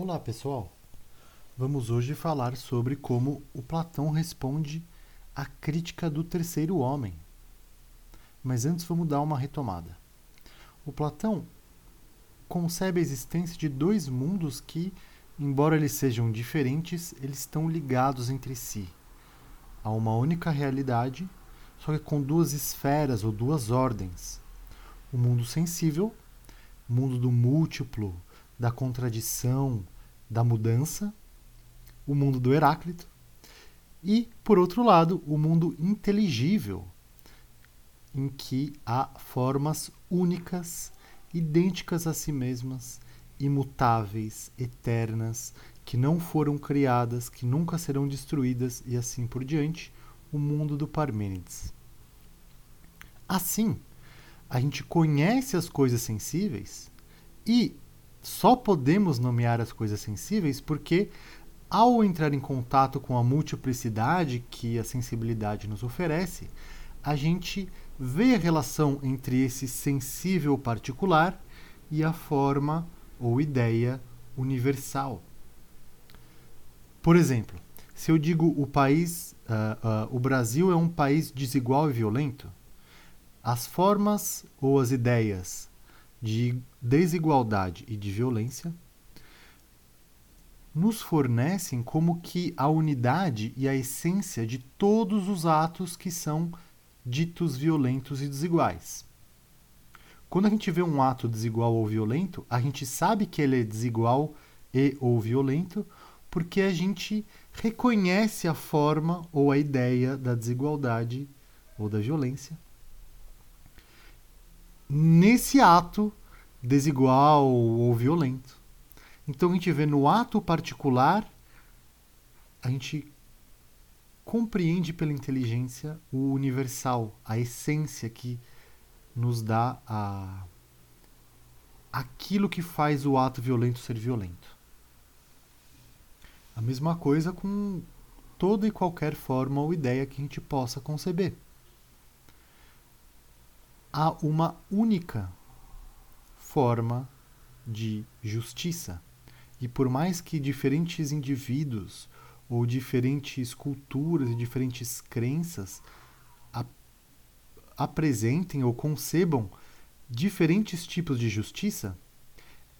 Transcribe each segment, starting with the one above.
Olá, pessoal. Vamos hoje falar sobre como o Platão responde à crítica do terceiro homem. Mas antes vamos dar uma retomada. O Platão concebe a existência de dois mundos que, embora eles sejam diferentes, eles estão ligados entre si. Há uma única realidade, só que com duas esferas ou duas ordens. O mundo sensível, mundo do múltiplo, da contradição, da mudança, o mundo do Heráclito, e, por outro lado, o mundo inteligível, em que há formas únicas, idênticas a si mesmas, imutáveis, eternas, que não foram criadas, que nunca serão destruídas e assim por diante, o mundo do Parmênides. Assim, a gente conhece as coisas sensíveis e só podemos nomear as coisas sensíveis porque, ao entrar em contato com a multiplicidade que a sensibilidade nos oferece, a gente vê a relação entre esse sensível particular e a forma ou ideia universal. Por exemplo, se eu digo o país, uh, uh, o Brasil é um país desigual e violento, as formas ou as ideias de desigualdade e de violência nos fornecem como que a unidade e a essência de todos os atos que são ditos violentos e desiguais. Quando a gente vê um ato desigual ou violento, a gente sabe que ele é desigual e ou violento porque a gente reconhece a forma ou a ideia da desigualdade ou da violência nesse ato desigual ou violento. Então a gente vê no ato particular, a gente compreende pela inteligência o universal, a essência que nos dá a aquilo que faz o ato violento ser violento. A mesma coisa com toda e qualquer forma ou ideia que a gente possa conceber há uma única forma de justiça. E por mais que diferentes indivíduos ou diferentes culturas e diferentes crenças ap apresentem ou concebam diferentes tipos de justiça,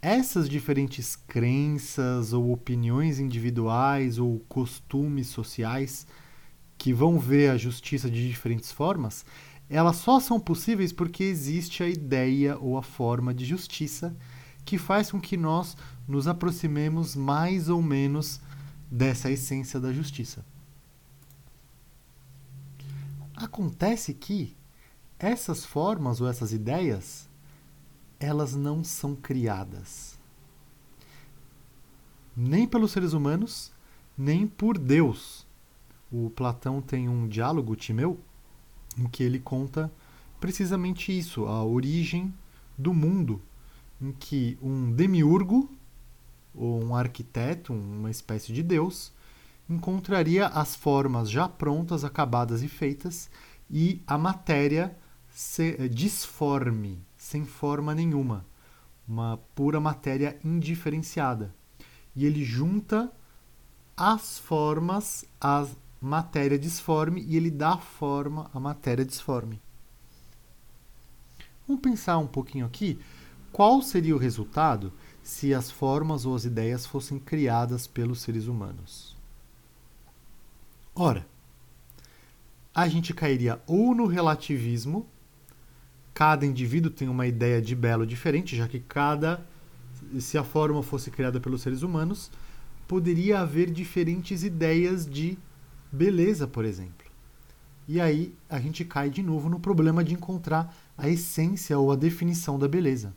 essas diferentes crenças ou opiniões individuais ou costumes sociais que vão ver a justiça de diferentes formas, elas só são possíveis porque existe a ideia ou a forma de justiça que faz com que nós nos aproximemos mais ou menos dessa essência da justiça. Acontece que essas formas ou essas ideias elas não são criadas nem pelos seres humanos, nem por Deus. O Platão tem um diálogo, Timeu, em que ele conta precisamente isso, a origem do mundo, em que um demiurgo, ou um arquiteto, uma espécie de deus, encontraria as formas já prontas, acabadas e feitas, e a matéria eh, disforme, sem forma nenhuma, uma pura matéria indiferenciada. E ele junta as formas às matéria disforme e ele dá forma à matéria disforme. Vamos pensar um pouquinho aqui qual seria o resultado se as formas ou as ideias fossem criadas pelos seres humanos. Ora, a gente cairia ou no relativismo, cada indivíduo tem uma ideia de belo diferente, já que cada se a forma fosse criada pelos seres humanos, poderia haver diferentes ideias de beleza, por exemplo. E aí a gente cai de novo no problema de encontrar a essência ou a definição da beleza.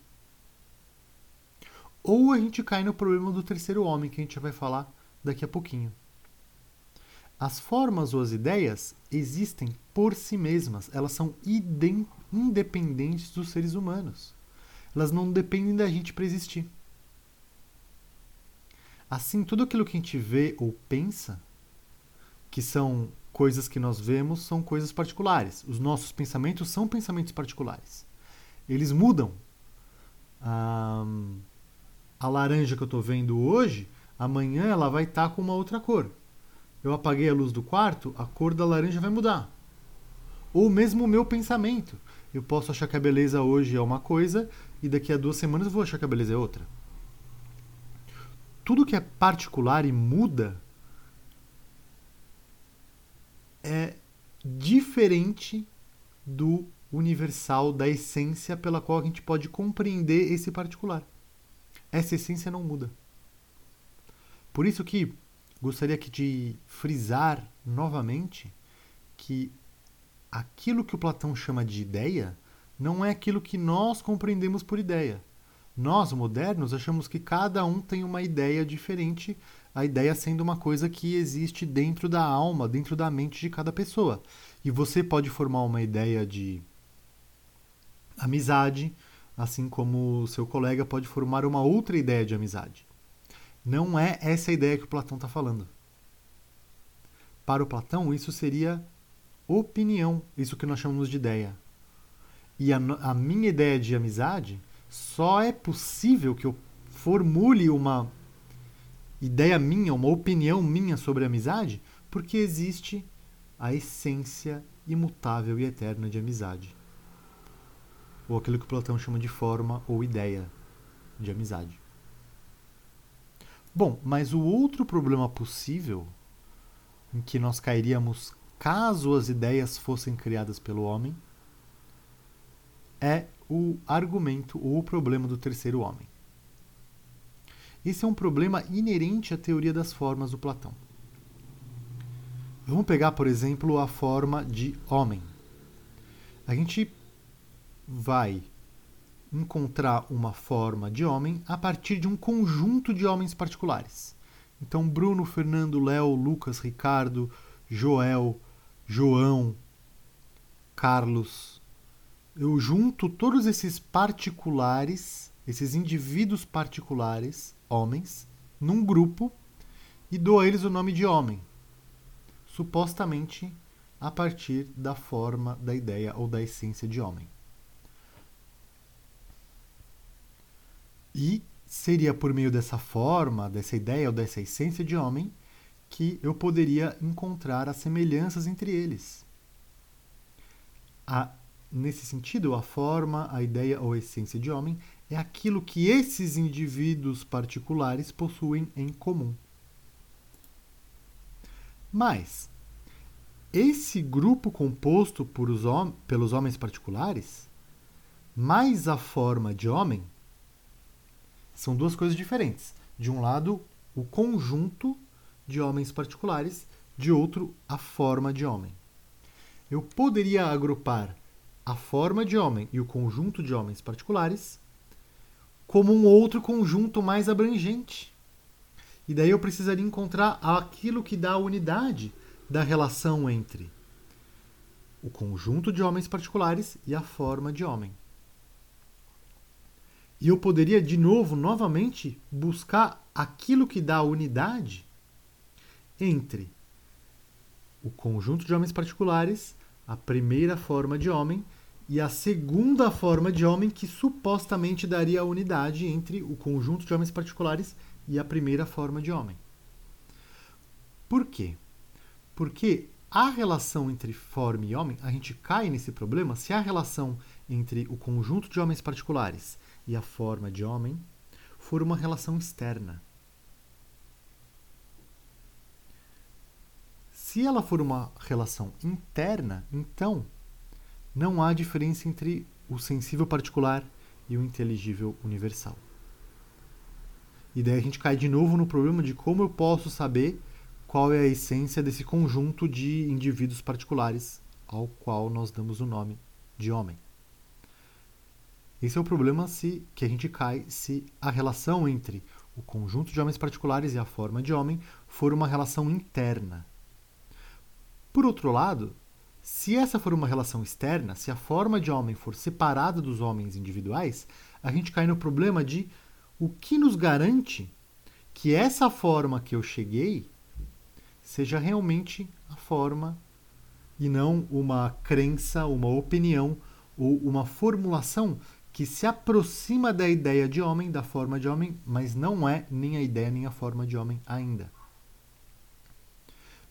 Ou a gente cai no problema do terceiro homem, que a gente vai falar daqui a pouquinho. As formas ou as ideias existem por si mesmas, elas são independentes dos seres humanos. Elas não dependem da gente para existir. Assim, tudo aquilo que a gente vê ou pensa que são coisas que nós vemos, são coisas particulares. Os nossos pensamentos são pensamentos particulares. Eles mudam. a laranja que eu estou vendo hoje, amanhã ela vai estar tá com uma outra cor. Eu apaguei a luz do quarto, a cor da laranja vai mudar. Ou mesmo o meu pensamento. Eu posso achar que a beleza hoje é uma coisa e daqui a duas semanas eu vou achar que a beleza é outra. Tudo que é particular e muda é diferente do universal, da essência pela qual a gente pode compreender esse particular. Essa essência não muda. Por isso que gostaria aqui de frisar novamente que aquilo que o Platão chama de ideia não é aquilo que nós compreendemos por ideia. Nós, modernos, achamos que cada um tem uma ideia diferente, a ideia sendo uma coisa que existe dentro da alma, dentro da mente de cada pessoa. E você pode formar uma ideia de amizade, assim como o seu colega pode formar uma outra ideia de amizade. Não é essa a ideia que o Platão está falando. Para o Platão, isso seria opinião, isso que nós chamamos de ideia. E a, a minha ideia de amizade só é possível que eu formule uma ideia minha, uma opinião minha sobre amizade, porque existe a essência imutável e eterna de amizade. Ou aquilo que Platão chama de forma ou ideia de amizade. Bom, mas o outro problema possível em que nós cairíamos caso as ideias fossem criadas pelo homem é o argumento ou o problema do terceiro homem. Esse é um problema inerente à teoria das formas do Platão. Vamos pegar, por exemplo, a forma de homem. A gente vai encontrar uma forma de homem a partir de um conjunto de homens particulares. Então, Bruno, Fernando, Léo, Lucas, Ricardo, Joel, João, Carlos. Eu junto todos esses particulares, esses indivíduos particulares, homens, num grupo e dou a eles o nome de homem, supostamente a partir da forma, da ideia ou da essência de homem. E seria por meio dessa forma, dessa ideia ou dessa essência de homem que eu poderia encontrar as semelhanças entre eles. A, nesse sentido, a forma, a ideia ou a essência de homem é aquilo que esses indivíduos particulares possuem em comum. Mas esse grupo composto hom pelos homens particulares, mais a forma de homem, são duas coisas diferentes. De um lado, o conjunto de homens particulares, de outro, a forma de homem. Eu poderia agrupar a forma de homem e o conjunto de homens particulares como um outro conjunto mais abrangente. E daí eu precisaria encontrar aquilo que dá a unidade da relação entre o conjunto de homens particulares e a forma de homem. E eu poderia, de novo, novamente, buscar aquilo que dá unidade entre o conjunto de homens particulares, a primeira forma de homem, e a segunda forma de homem que supostamente daria a unidade entre o conjunto de homens particulares e a primeira forma de homem. Por quê? Porque a relação entre forma e homem, a gente cai nesse problema se a relação entre o conjunto de homens particulares e a forma de homem for uma relação externa. Se ela for uma relação interna, então não há diferença entre o sensível particular e o inteligível universal. E daí a gente cai de novo no problema de como eu posso saber qual é a essência desse conjunto de indivíduos particulares ao qual nós damos o nome de homem. Esse é o problema se que a gente cai se a relação entre o conjunto de homens particulares e a forma de homem for uma relação interna. Por outro lado, se essa for uma relação externa, se a forma de homem for separada dos homens individuais, a gente cai no problema de o que nos garante que essa forma que eu cheguei seja realmente a forma e não uma crença, uma opinião ou uma formulação que se aproxima da ideia de homem, da forma de homem, mas não é nem a ideia nem a forma de homem ainda.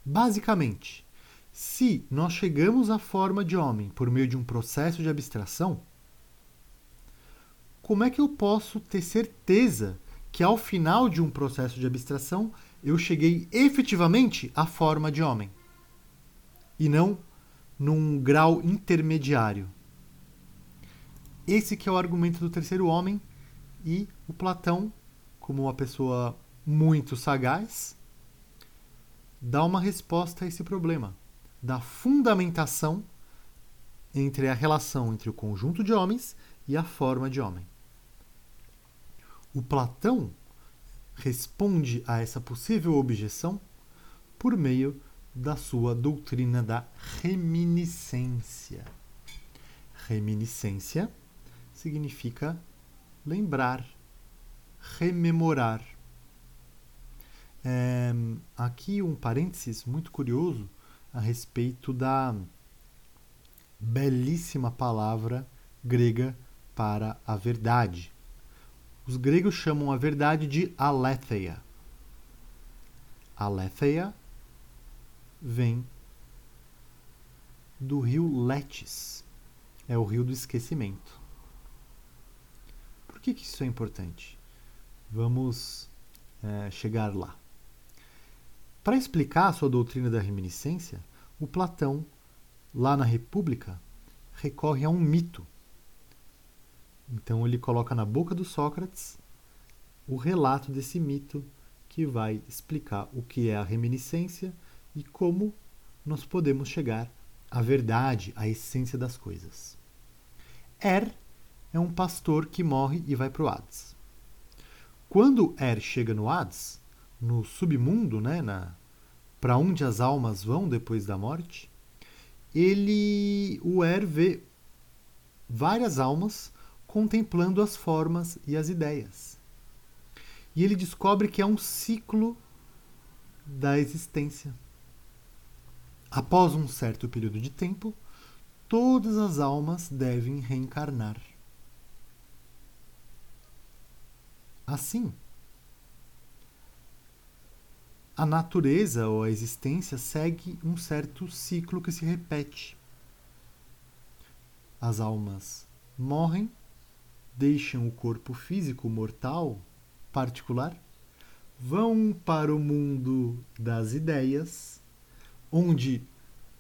Basicamente, se nós chegamos à forma de homem por meio de um processo de abstração, como é que eu posso ter certeza que ao final de um processo de abstração eu cheguei efetivamente à forma de homem e não num grau intermediário? Esse que é o argumento do terceiro homem e o Platão, como uma pessoa muito sagaz, dá uma resposta a esse problema da fundamentação entre a relação entre o conjunto de homens e a forma de homem. O Platão responde a essa possível objeção por meio da sua doutrina da reminiscência. Reminiscência significa lembrar, rememorar. É, aqui um parênteses muito curioso a respeito da belíssima palavra grega para a verdade. Os gregos chamam a verdade de aletheia. Aletheia vem do rio Letes. É o rio do esquecimento. Por que, que isso é importante? Vamos é, chegar lá. Para explicar a sua doutrina da reminiscência, o Platão, lá na República, recorre a um mito. Então ele coloca na boca do Sócrates o relato desse mito que vai explicar o que é a reminiscência e como nós podemos chegar à verdade, à essência das coisas. Er é um pastor que morre e vai para o Hades. Quando Er chega no Hades, no submundo, né, na para onde as almas vão depois da morte, ele o Er vê várias almas contemplando as formas e as ideias. E ele descobre que é um ciclo da existência. Após um certo período de tempo, todas as almas devem reencarnar. Assim, a natureza ou a existência segue um certo ciclo que se repete. As almas morrem, deixam o corpo físico mortal particular, vão para o mundo das ideias, onde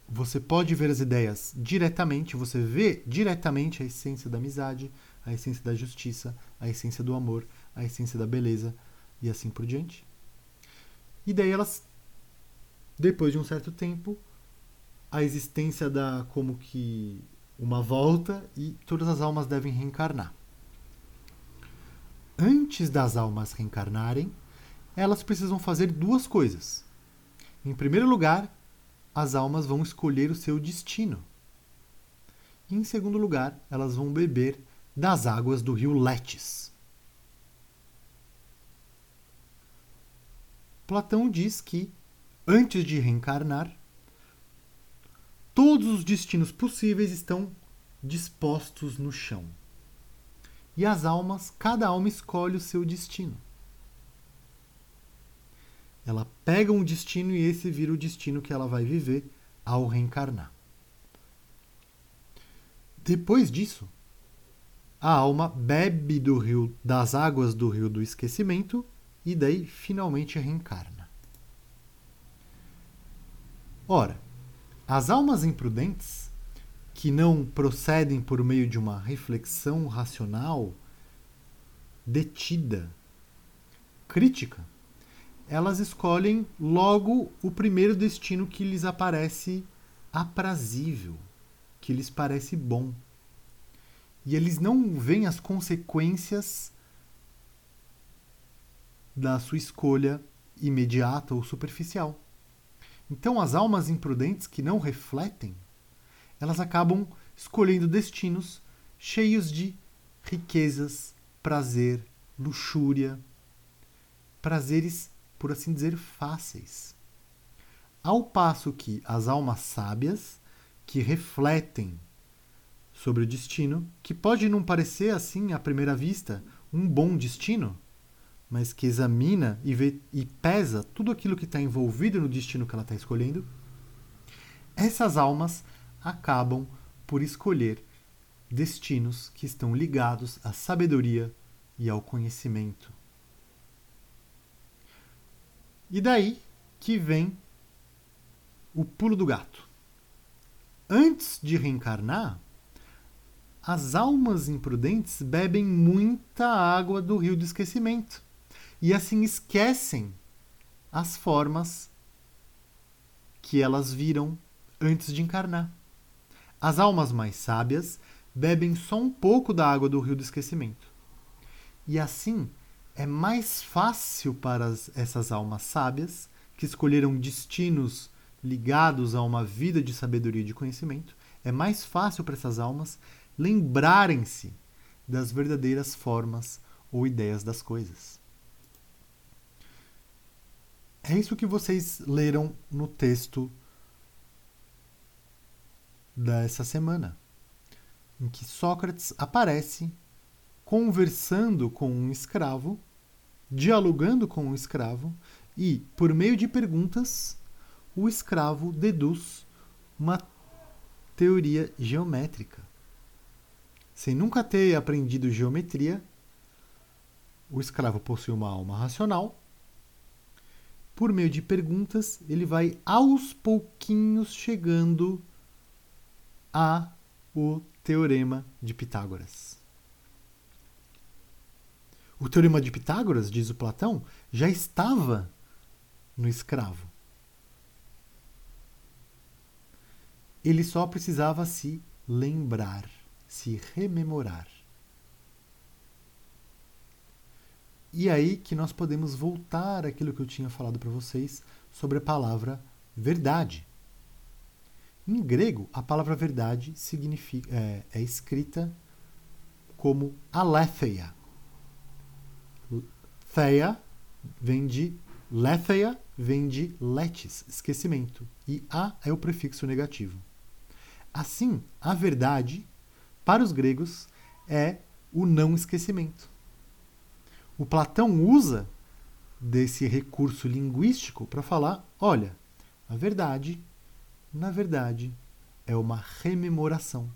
você pode ver as ideias diretamente, você vê diretamente a essência da amizade, a essência da justiça, a essência do amor, a essência da beleza e assim por diante. E daí elas, depois de um certo tempo, a existência dá como que uma volta e todas as almas devem reencarnar. Antes das almas reencarnarem, elas precisam fazer duas coisas. Em primeiro lugar, as almas vão escolher o seu destino. E em segundo lugar, elas vão beber das águas do rio Letes. Platão diz que, antes de reencarnar, todos os destinos possíveis estão dispostos no chão. E as almas, cada alma escolhe o seu destino. Ela pega um destino e esse vira o destino que ela vai viver ao reencarnar. Depois disso, a alma bebe do rio das águas do rio do esquecimento e daí finalmente reencarna. Ora, as almas imprudentes, que não procedem por meio de uma reflexão racional, detida, crítica, elas escolhem logo o primeiro destino que lhes aparece aprazível, que lhes parece bom. E eles não veem as consequências da sua escolha imediata ou superficial. Então, as almas imprudentes que não refletem, elas acabam escolhendo destinos cheios de riquezas, prazer, luxúria, prazeres, por assim dizer, fáceis. Ao passo que as almas sábias, que refletem sobre o destino, que pode não parecer assim à primeira vista um bom destino, mas que examina e, vê, e pesa tudo aquilo que está envolvido no destino que ela está escolhendo, essas almas acabam por escolher destinos que estão ligados à sabedoria e ao conhecimento. E daí que vem o pulo do gato. Antes de reencarnar, as almas imprudentes bebem muita água do rio do esquecimento e assim esquecem as formas que elas viram antes de encarnar. As almas mais sábias bebem só um pouco da água do rio do esquecimento. E assim é mais fácil para as, essas almas sábias, que escolheram destinos ligados a uma vida de sabedoria e de conhecimento, é mais fácil para essas almas lembrarem-se das verdadeiras formas ou ideias das coisas. É isso que vocês leram no texto dessa semana, em que Sócrates aparece conversando com um escravo, dialogando com um escravo, e, por meio de perguntas, o escravo deduz uma teoria geométrica. Sem nunca ter aprendido geometria, o escravo possui uma alma racional. Por meio de perguntas, ele vai aos pouquinhos chegando a o teorema de Pitágoras. O teorema de Pitágoras, diz o Platão, já estava no escravo. Ele só precisava se lembrar se rememorar. E aí que nós podemos voltar àquilo que eu tinha falado para vocês sobre a palavra verdade. Em grego, a palavra verdade significa, é, é escrita como aletheia. Theia vem de letheia, vem de letes, esquecimento. E a é o prefixo negativo. Assim, a verdade para os gregos, é o não esquecimento. O Platão usa desse recurso linguístico para falar: olha, a verdade, na verdade, é uma rememoração.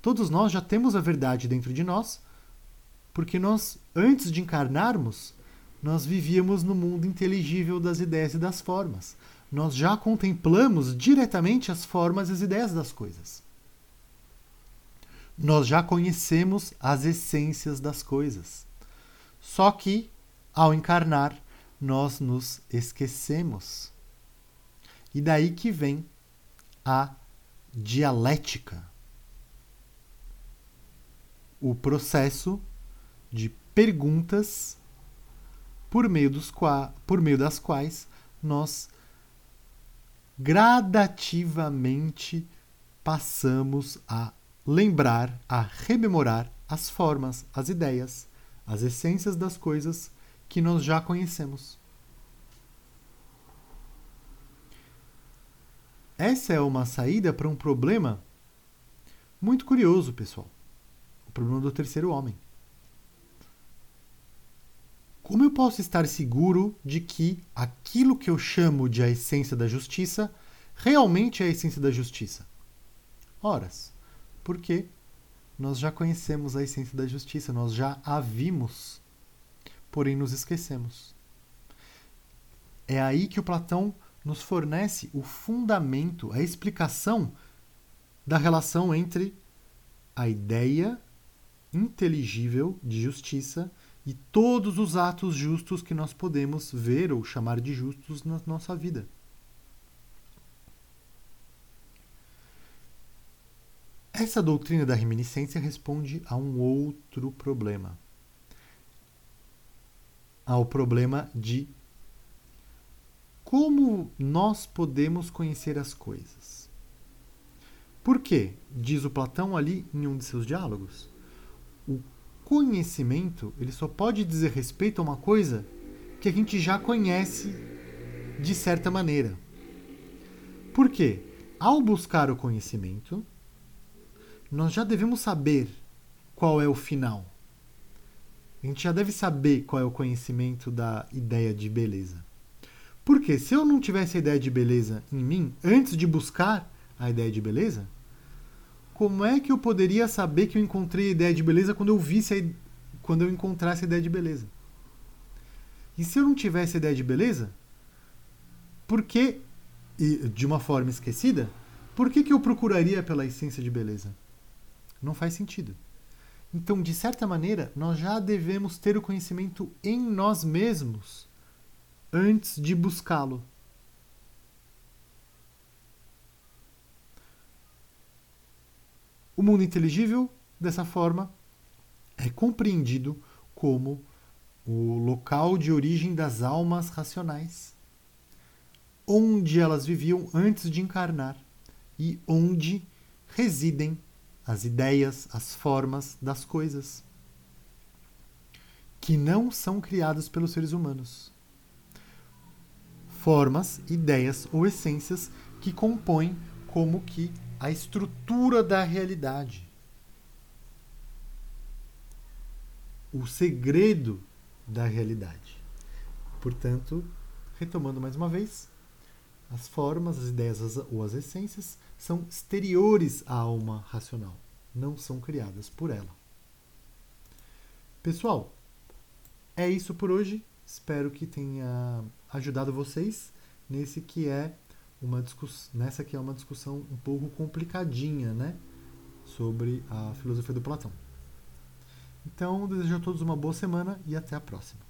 Todos nós já temos a verdade dentro de nós, porque nós, antes de encarnarmos, nós vivíamos no mundo inteligível das ideias e das formas. Nós já contemplamos diretamente as formas e as ideias das coisas nós já conhecemos as essências das coisas. Só que, ao encarnar, nós nos esquecemos. E daí que vem a dialética. O processo de perguntas por meio, dos qua, por meio das quais nós gradativamente passamos a lembrar, a rememorar as formas, as ideias, as essências das coisas que nós já conhecemos. Essa é uma saída para um problema muito curioso, pessoal. O problema do terceiro homem. Como eu posso estar seguro de que aquilo que eu chamo de a essência da justiça realmente é a essência da justiça? Horas porque nós já conhecemos a essência da justiça, nós já a vimos, porém nos esquecemos. É aí que o Platão nos fornece o fundamento, a explicação da relação entre a ideia inteligível de justiça e todos os atos justos que nós podemos ver ou chamar de justos na nossa vida. Essa doutrina da reminiscência responde a um outro problema. Ao problema de como nós podemos conhecer as coisas. Por quê? Diz o Platão ali em um de seus diálogos. O conhecimento ele só pode dizer respeito a uma coisa que a gente já conhece de certa maneira. Por quê? Ao buscar o conhecimento, nós já devemos saber qual é o final. A gente já deve saber qual é o conhecimento da ideia de beleza. Porque se eu não tivesse a ideia de beleza em mim antes de buscar a ideia de beleza, como é que eu poderia saber que eu encontrei a ideia de beleza quando eu visse a, quando eu encontrasse a ideia de beleza? E se eu não tivesse a ideia de beleza, por que, de uma forma esquecida, por que, que eu procuraria pela essência de beleza? Não faz sentido. Então, de certa maneira, nós já devemos ter o conhecimento em nós mesmos antes de buscá-lo. O mundo inteligível, dessa forma, é compreendido como o local de origem das almas racionais, onde elas viviam antes de encarnar e onde residem as ideias, as formas das coisas, que não são criadas pelos seres humanos. Formas, ideias ou essências que compõem como que a estrutura da realidade. O segredo da realidade. Portanto, retomando mais uma vez, as formas, as ideias ou as essências são exteriores à alma racional, não são criadas por ela. Pessoal, é isso por hoje. Espero que tenha ajudado vocês nesse que é uma nessa que é uma discussão um pouco complicadinha, né, sobre a filosofia do Platão. Então, desejo a todos uma boa semana e até a próxima.